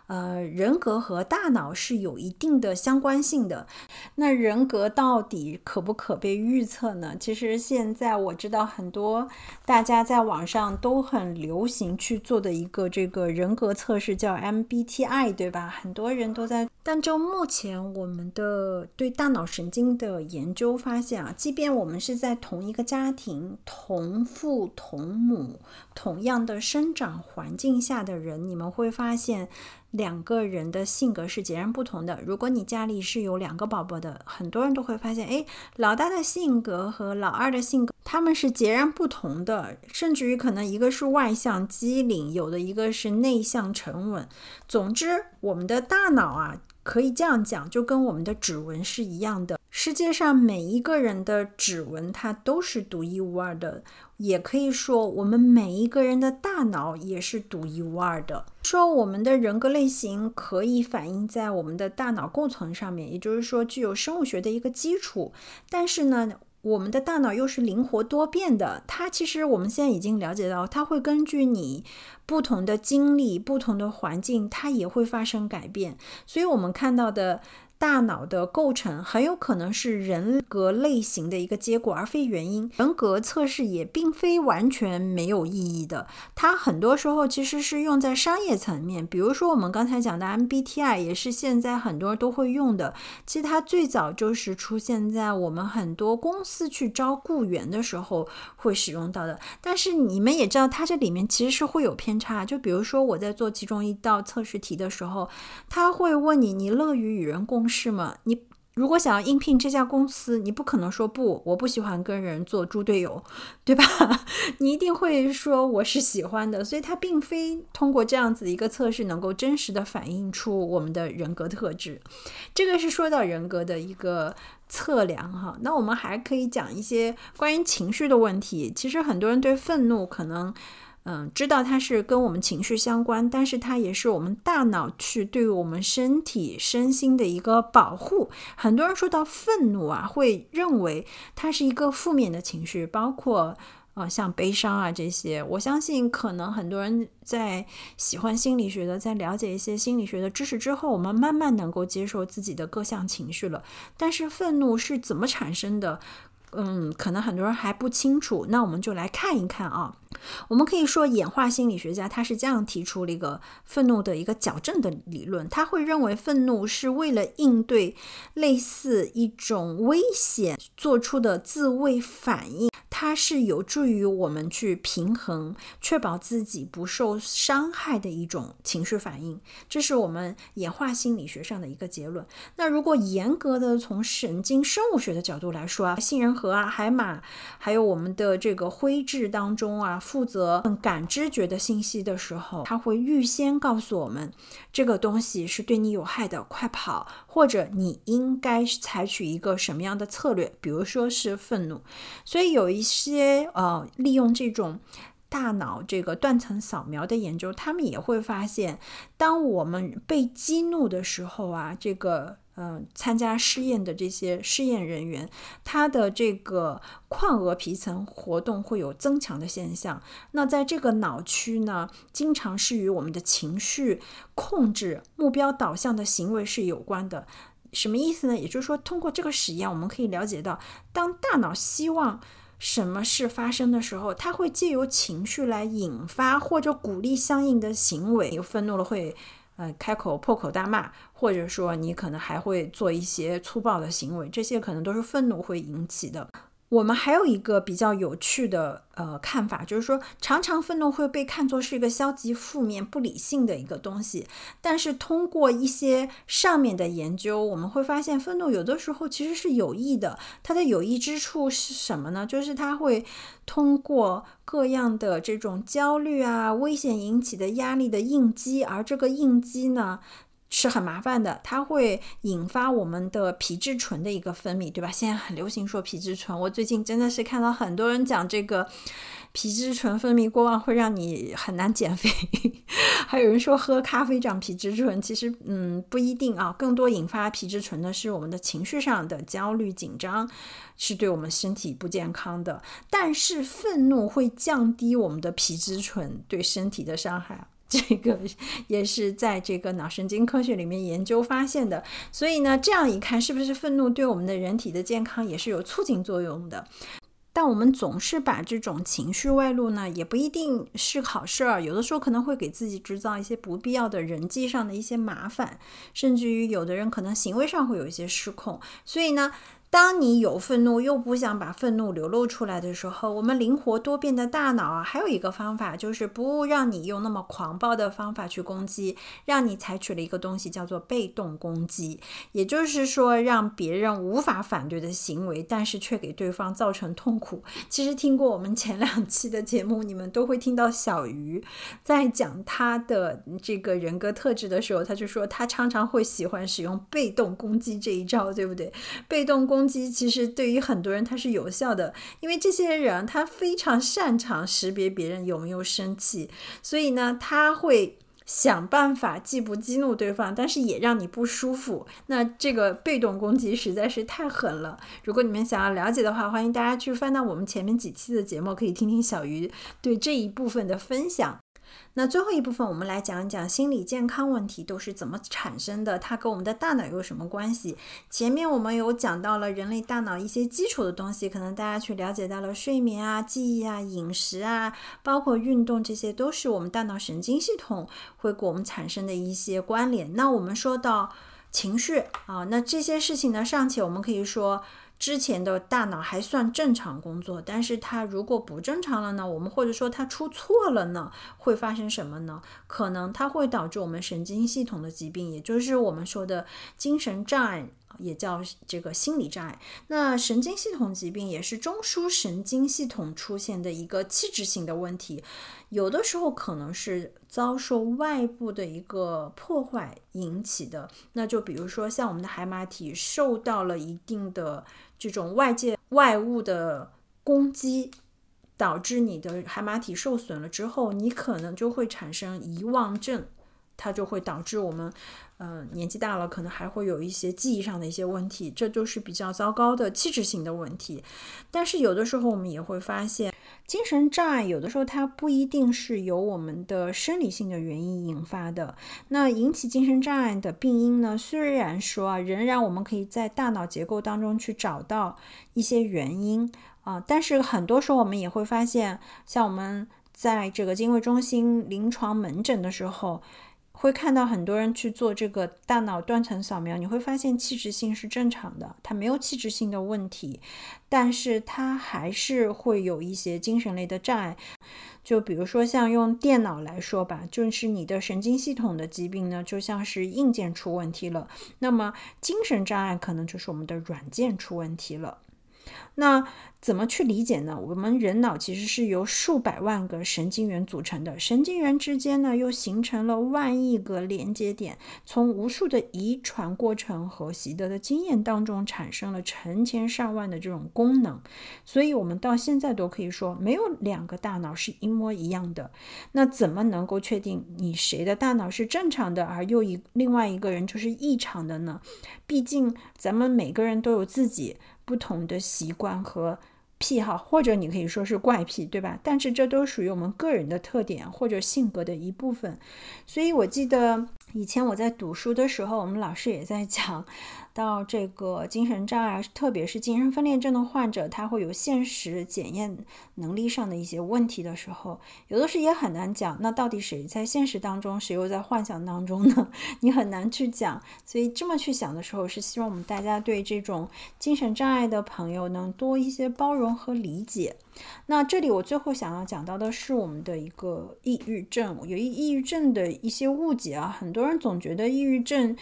呃，人格和大脑是有一定的相关性的。那人格到底可不可被预测呢？其实现在我知道很多大家在网上都很流行去做的一个这个人格测试，叫 MBTI，对吧？很多人都在。但就目前我们的对大脑神经的研究发现啊，即便我们是在同一个家庭、同父同母、同样的生长环境下的人，你们会发现。两个人的性格是截然不同的。如果你家里是有两个宝宝的，很多人都会发现，哎，老大的性格和老二的性格，他们是截然不同的，甚至于可能一个是外向机灵，有的一个是内向沉稳。总之，我们的大脑啊。可以这样讲，就跟我们的指纹是一样的。世界上每一个人的指纹，它都是独一无二的。也可以说，我们每一个人的大脑也是独一无二的。说我们的人格类型可以反映在我们的大脑构成上面，也就是说，具有生物学的一个基础。但是呢，我们的大脑又是灵活多变的，它其实我们现在已经了解到，它会根据你不同的经历、不同的环境，它也会发生改变。所以，我们看到的。大脑的构成很有可能是人格类型的一个结果，而非原因。人格测试也并非完全没有意义的，它很多时候其实是用在商业层面。比如说我们刚才讲的 MBTI，也是现在很多人都会用的。其实它最早就是出现在我们很多公司去招雇员的时候会使用到的。但是你们也知道，它这里面其实是会有偏差。就比如说我在做其中一道测试题的时候，他会问你：你乐于与人共？是吗？你如果想要应聘这家公司，你不可能说不，我不喜欢跟人做猪队友，对吧？你一定会说我是喜欢的。所以它并非通过这样子的一个测试能够真实的反映出我们的人格特质。这个是说到人格的一个测量哈。那我们还可以讲一些关于情绪的问题。其实很多人对愤怒可能。嗯，知道它是跟我们情绪相关，但是它也是我们大脑去对我们身体身心的一个保护。很多人说到愤怒啊，会认为它是一个负面的情绪，包括呃像悲伤啊这些。我相信可能很多人在喜欢心理学的，在了解一些心理学的知识之后，我们慢慢能够接受自己的各项情绪了。但是愤怒是怎么产生的？嗯，可能很多人还不清楚，那我们就来看一看啊。我们可以说，演化心理学家他是这样提出了一个愤怒的一个矫正的理论，他会认为愤怒是为了应对类似一种危险做出的自卫反应。它是有助于我们去平衡、确保自己不受伤害的一种情绪反应，这是我们演化心理学上的一个结论。那如果严格的从神经生物学的角度来说啊，杏仁核啊、海马，还有我们的这个灰质当中啊，负责感知觉的信息的时候，它会预先告诉我们这个东西是对你有害的，快跑，或者你应该采取一个什么样的策略，比如说是愤怒。所以有一。些呃，利用这种大脑这个断层扫描的研究，他们也会发现，当我们被激怒的时候啊，这个呃，参加试验的这些试验人员，他的这个眶额皮层活动会有增强的现象。那在这个脑区呢，经常是与我们的情绪控制、目标导向的行为是有关的。什么意思呢？也就是说，通过这个实验，我们可以了解到，当大脑希望什么事发生的时候，它会借由情绪来引发或者鼓励相应的行为。有愤怒了会，呃，开口破口大骂，或者说你可能还会做一些粗暴的行为，这些可能都是愤怒会引起的。我们还有一个比较有趣的呃看法，就是说，常常愤怒会被看作是一个消极、负面、不理性的一个东西。但是通过一些上面的研究，我们会发现，愤怒有的时候其实是有益的。它的有益之处是什么呢？就是它会通过各样的这种焦虑啊、危险引起的压力的应激，而这个应激呢。是很麻烦的，它会引发我们的皮质醇的一个分泌，对吧？现在很流行说皮质醇，我最近真的是看到很多人讲这个皮质醇分泌过旺会让你很难减肥，还有人说喝咖啡长皮质醇，其实嗯不一定啊，更多引发皮质醇的是我们的情绪上的焦虑紧张，是对我们身体不健康的。但是愤怒会降低我们的皮质醇对身体的伤害。这个也是在这个脑神经科学里面研究发现的，所以呢，这样一看，是不是愤怒对我们的人体的健康也是有促进作用的？但我们总是把这种情绪外露呢，也不一定是好事儿，有的时候可能会给自己制造一些不必要的人际上的一些麻烦，甚至于有的人可能行为上会有一些失控，所以呢。当你有愤怒又不想把愤怒流露出来的时候，我们灵活多变的大脑啊，还有一个方法就是不让你用那么狂暴的方法去攻击，让你采取了一个东西叫做被动攻击，也就是说让别人无法反对的行为，但是却给对方造成痛苦。其实听过我们前两期的节目，你们都会听到小鱼在讲他的这个人格特质的时候，他就说他常常会喜欢使用被动攻击这一招，对不对？被动攻。攻击其实对于很多人他是有效的，因为这些人他非常擅长识别别人有没有生气，所以呢他会想办法既不激怒对方，但是也让你不舒服。那这个被动攻击实在是太狠了。如果你们想要了解的话，欢迎大家去翻到我们前面几期的节目，可以听听小鱼对这一部分的分享。那最后一部分，我们来讲一讲心理健康问题都是怎么产生的，它跟我们的大脑有什么关系？前面我们有讲到了人类大脑一些基础的东西，可能大家去了解到了睡眠啊、记忆啊、饮食啊，包括运动，这些都是我们大脑神经系统会给我们产生的一些关联。那我们说到情绪啊，那这些事情呢，尚且我们可以说。之前的大脑还算正常工作，但是它如果不正常了呢？我们或者说它出错了呢？会发生什么呢？可能它会导致我们神经系统的疾病，也就是我们说的精神障碍也叫这个心理障碍。那神经系统疾病也是中枢神经系统出现的一个器质性的问题，有的时候可能是遭受外部的一个破坏引起的。那就比如说像我们的海马体受到了一定的这种外界外物的攻击。导致你的海马体受损了之后，你可能就会产生遗忘症，它就会导致我们，呃，年纪大了可能还会有一些记忆上的一些问题，这就是比较糟糕的器质性的问题。但是有的时候我们也会发现，精神障碍有的时候它不一定是由我们的生理性的原因引发的。那引起精神障碍的病因呢？虽然说啊，仍然我们可以在大脑结构当中去找到一些原因。啊，但是很多时候我们也会发现，像我们在这个精卫中心临床门诊的时候，会看到很多人去做这个大脑断层扫描，你会发现器质性是正常的，它没有器质性的问题，但是它还是会有一些精神类的障碍。就比如说像用电脑来说吧，就是你的神经系统的疾病呢，就像是硬件出问题了，那么精神障碍可能就是我们的软件出问题了。那怎么去理解呢？我们人脑其实是由数百万个神经元组成的，神经元之间呢又形成了万亿个连接点，从无数的遗传过程和习得的经验当中产生了成千上万的这种功能，所以我们到现在都可以说没有两个大脑是一模一样的。那怎么能够确定你谁的大脑是正常的，而又一另外一个人就是异常的呢？毕竟咱们每个人都有自己。不同的习惯和癖好，或者你可以说是怪癖，对吧？但是这都属于我们个人的特点或者性格的一部分。所以我记得以前我在读书的时候，我们老师也在讲。到这个精神障碍，特别是精神分裂症的患者，他会有现实检验能力上的一些问题的时候，有的时也很难讲。那到底谁在现实当中，谁又在幻想当中呢？你很难去讲。所以这么去想的时候，是希望我们大家对这种精神障碍的朋友能多一些包容和理解。那这里我最后想要讲到的是我们的一个抑郁症，有一抑郁症的一些误解啊，很多人总觉得抑郁症。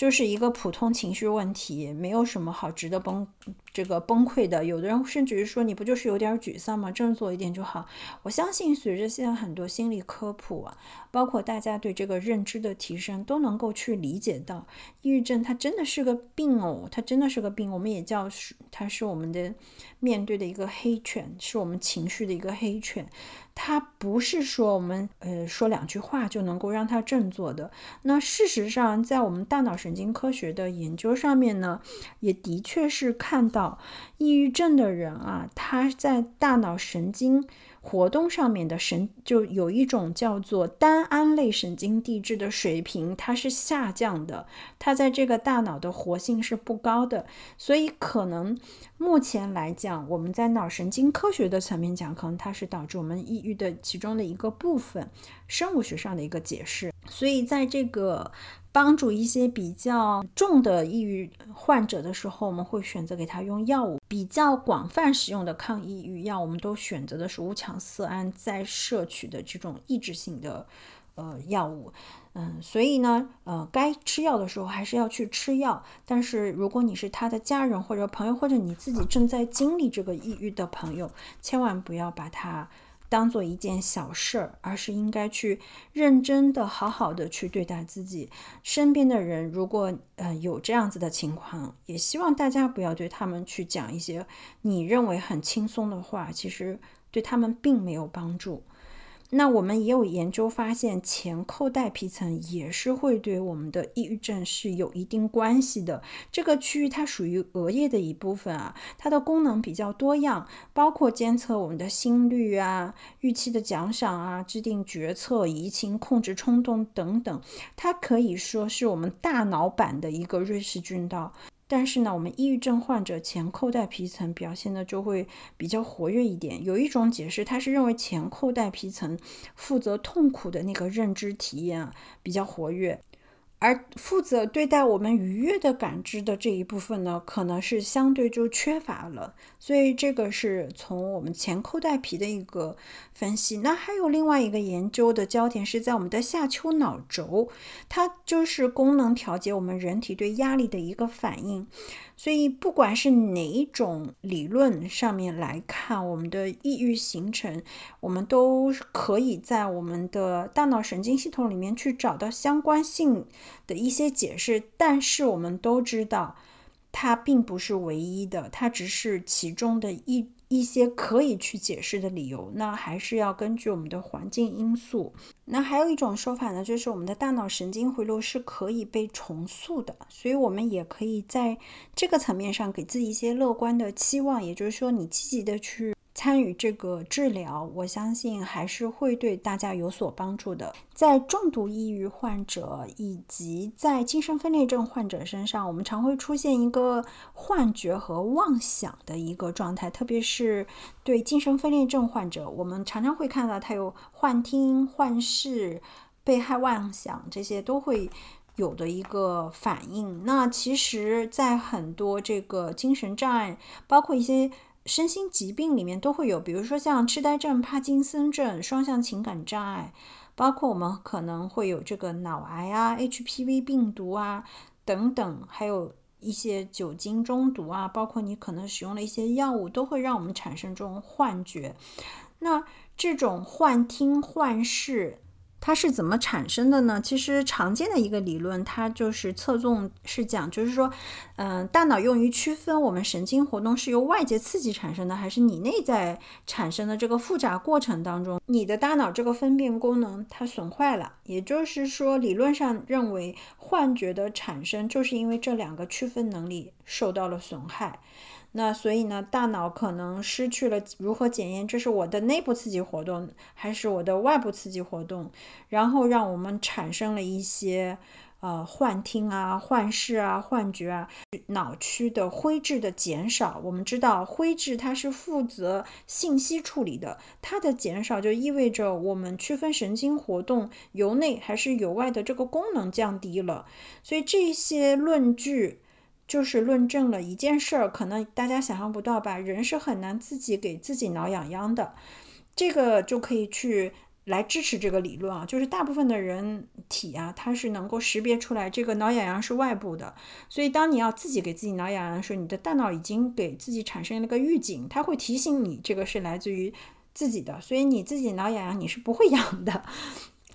就是一个普通情绪问题，没有什么好值得崩这个崩溃的。有的人甚至于说，你不就是有点沮丧吗？振作一点就好。我相信，随着现在很多心理科普啊，包括大家对这个认知的提升，都能够去理解到，抑郁症它真的是个病哦，它真的是个病。我们也叫是它是我们的面对的一个黑犬，是我们情绪的一个黑犬。它不是说我们呃说两句话就能够让它振作的。那事实上，在我们大脑神经科学的研究上面呢，也的确是看到抑郁症的人啊，他在大脑神经。活动上面的神就有一种叫做单胺类神经递质的水平，它是下降的，它在这个大脑的活性是不高的，所以可能目前来讲，我们在脑神经科学的层面讲，可能它是导致我们抑郁的其中的一个部分，生物学上的一个解释。所以在这个。帮助一些比较重的抑郁患者的时候，我们会选择给他用药物。比较广泛使用的抗抑郁药，我们都选择的是无羟色胺再摄取的这种抑制性的呃药物。嗯，所以呢，呃，该吃药的时候还是要去吃药。但是如果你是他的家人或者朋友，或者你自己正在经历这个抑郁的朋友，千万不要把它。当做一件小事儿，而是应该去认真的、好好的去对待自己身边的人。如果呃有这样子的情况，也希望大家不要对他们去讲一些你认为很轻松的话，其实对他们并没有帮助。那我们也有研究发现，前扣带皮层也是会对我们的抑郁症是有一定关系的。这个区域它属于额叶的一部分啊，它的功能比较多样，包括监测我们的心率啊、预期的奖赏啊、制定决策、移情、控制冲动等等。它可以说是我们大脑版的一个瑞士军刀。但是呢，我们抑郁症患者前扣带皮层表现的就会比较活跃一点。有一种解释，他是认为前扣带皮层负责痛苦的那个认知体验啊比较活跃，而负责对待我们愉悦的感知的这一部分呢，可能是相对就缺乏了。所以这个是从我们前扣带皮的一个分析。那还有另外一个研究的焦点是在我们的下丘脑轴，它就是功能调节我们人体对压力的一个反应。所以，不管是哪一种理论上面来看，我们的抑郁形成，我们都可以在我们的大脑神经系统里面去找到相关性的一些解释。但是，我们都知道，它并不是唯一的，它只是其中的一。一些可以去解释的理由，那还是要根据我们的环境因素。那还有一种说法呢，就是我们的大脑神经回路是可以被重塑的，所以我们也可以在这个层面上给自己一些乐观的期望，也就是说，你积极的去。参与这个治疗，我相信还是会对大家有所帮助的。在重度抑郁患者以及在精神分裂症患者身上，我们常会出现一个幻觉和妄想的一个状态，特别是对精神分裂症患者，我们常常会看到他有幻听、幻视、被害妄想，这些都会有的一个反应。那其实，在很多这个精神障碍，包括一些。身心疾病里面都会有，比如说像痴呆症、帕金森症、双向情感障碍，包括我们可能会有这个脑癌啊、HPV 病毒啊等等，还有一些酒精中毒啊，包括你可能使用了一些药物，都会让我们产生这种幻觉。那这种幻听、幻视。它是怎么产生的呢？其实常见的一个理论，它就是侧重是讲，就是说，嗯，大脑用于区分我们神经活动是由外界刺激产生的，还是你内在产生的这个复杂过程当中，你的大脑这个分辨功能它损坏了。也就是说，理论上认为幻觉的产生就是因为这两个区分能力受到了损害。那所以呢，大脑可能失去了如何检验这是我的内部刺激活动还是我的外部刺激活动，然后让我们产生了一些呃幻听啊、幻视啊、幻觉啊，脑区的灰质的减少。我们知道灰质它是负责信息处理的，它的减少就意味着我们区分神经活动由内还是由外的这个功能降低了。所以这些论据。就是论证了一件事儿，可能大家想象不到吧？人是很难自己给自己挠痒痒的，这个就可以去来支持这个理论啊。就是大部分的人体啊，它是能够识别出来这个挠痒痒是外部的，所以当你要自己给自己挠痒痒的时候，你的大脑已经给自己产生了个预警，它会提醒你这个是来自于自己的，所以你自己挠痒痒你是不会痒的，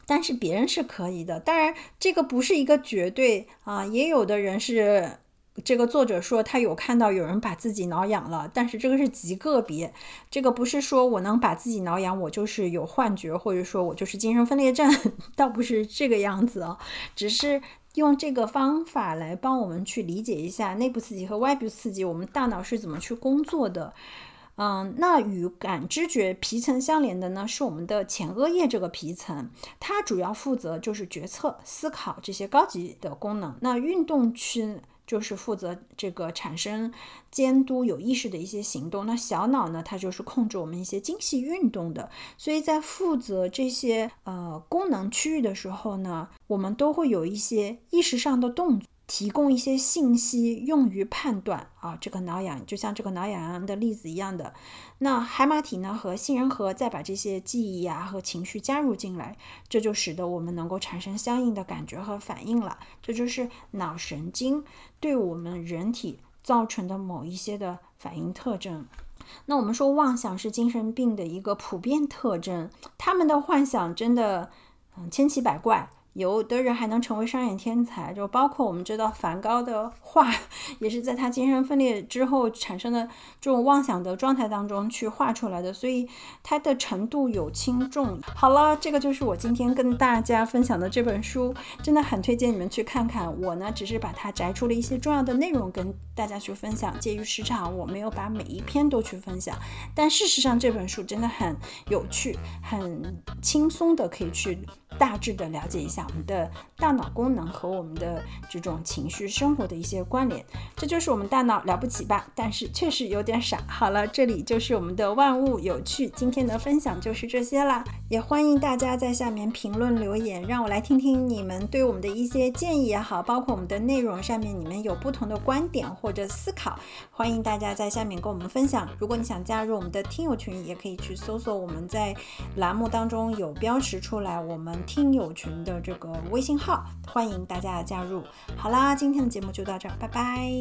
但是别人是可以的。当然，这个不是一个绝对啊，也有的人是。这个作者说他有看到有人把自己挠痒了，但是这个是极个别，这个不是说我能把自己挠痒，我就是有幻觉，或者说我就是精神分裂症，倒不是这个样子啊，只是用这个方法来帮我们去理解一下内部刺激和外部刺激，我们大脑是怎么去工作的。嗯，那与感知觉皮层相连的呢，是我们的前额叶这个皮层，它主要负责就是决策、思考这些高级的功能。那运动区。就是负责这个产生监督有意识的一些行动，那小脑呢，它就是控制我们一些精细运动的。所以在负责这些呃功能区域的时候呢，我们都会有一些意识上的动作。提供一些信息用于判断啊，这个挠痒就像这个挠痒痒的例子一样的。那海马体呢和杏仁核再把这些记忆啊和情绪加入进来，这就使得我们能够产生相应的感觉和反应了。这就是脑神经对我们人体造成的某一些的反应特征。那我们说妄想是精神病的一个普遍特征，他们的幻想真的嗯千奇百怪。有的人还能成为商业天才，就包括我们知道梵高的画，也是在他精神分裂之后产生的这种妄想的状态当中去画出来的，所以它的程度有轻重。好了，这个就是我今天跟大家分享的这本书，真的很推荐你们去看看。我呢，只是把它摘出了一些重要的内容跟大家去分享。介于时长，我没有把每一篇都去分享，但事实上这本书真的很有趣，很轻松的可以去大致的了解一下。我们的大脑功能和我们的这种情绪生活的一些关联。这就是我们大脑了不起吧？但是确实有点傻。好了，这里就是我们的万物有趣，今天的分享就是这些啦。也欢迎大家在下面评论留言，让我来听听你们对我们的一些建议也好，包括我们的内容上面你们有不同的观点或者思考，欢迎大家在下面跟我们分享。如果你想加入我们的听友群，也可以去搜索我们在栏目当中有标识出来我们听友群的这个微信号，欢迎大家加入。好啦，今天的节目就到这儿，拜拜。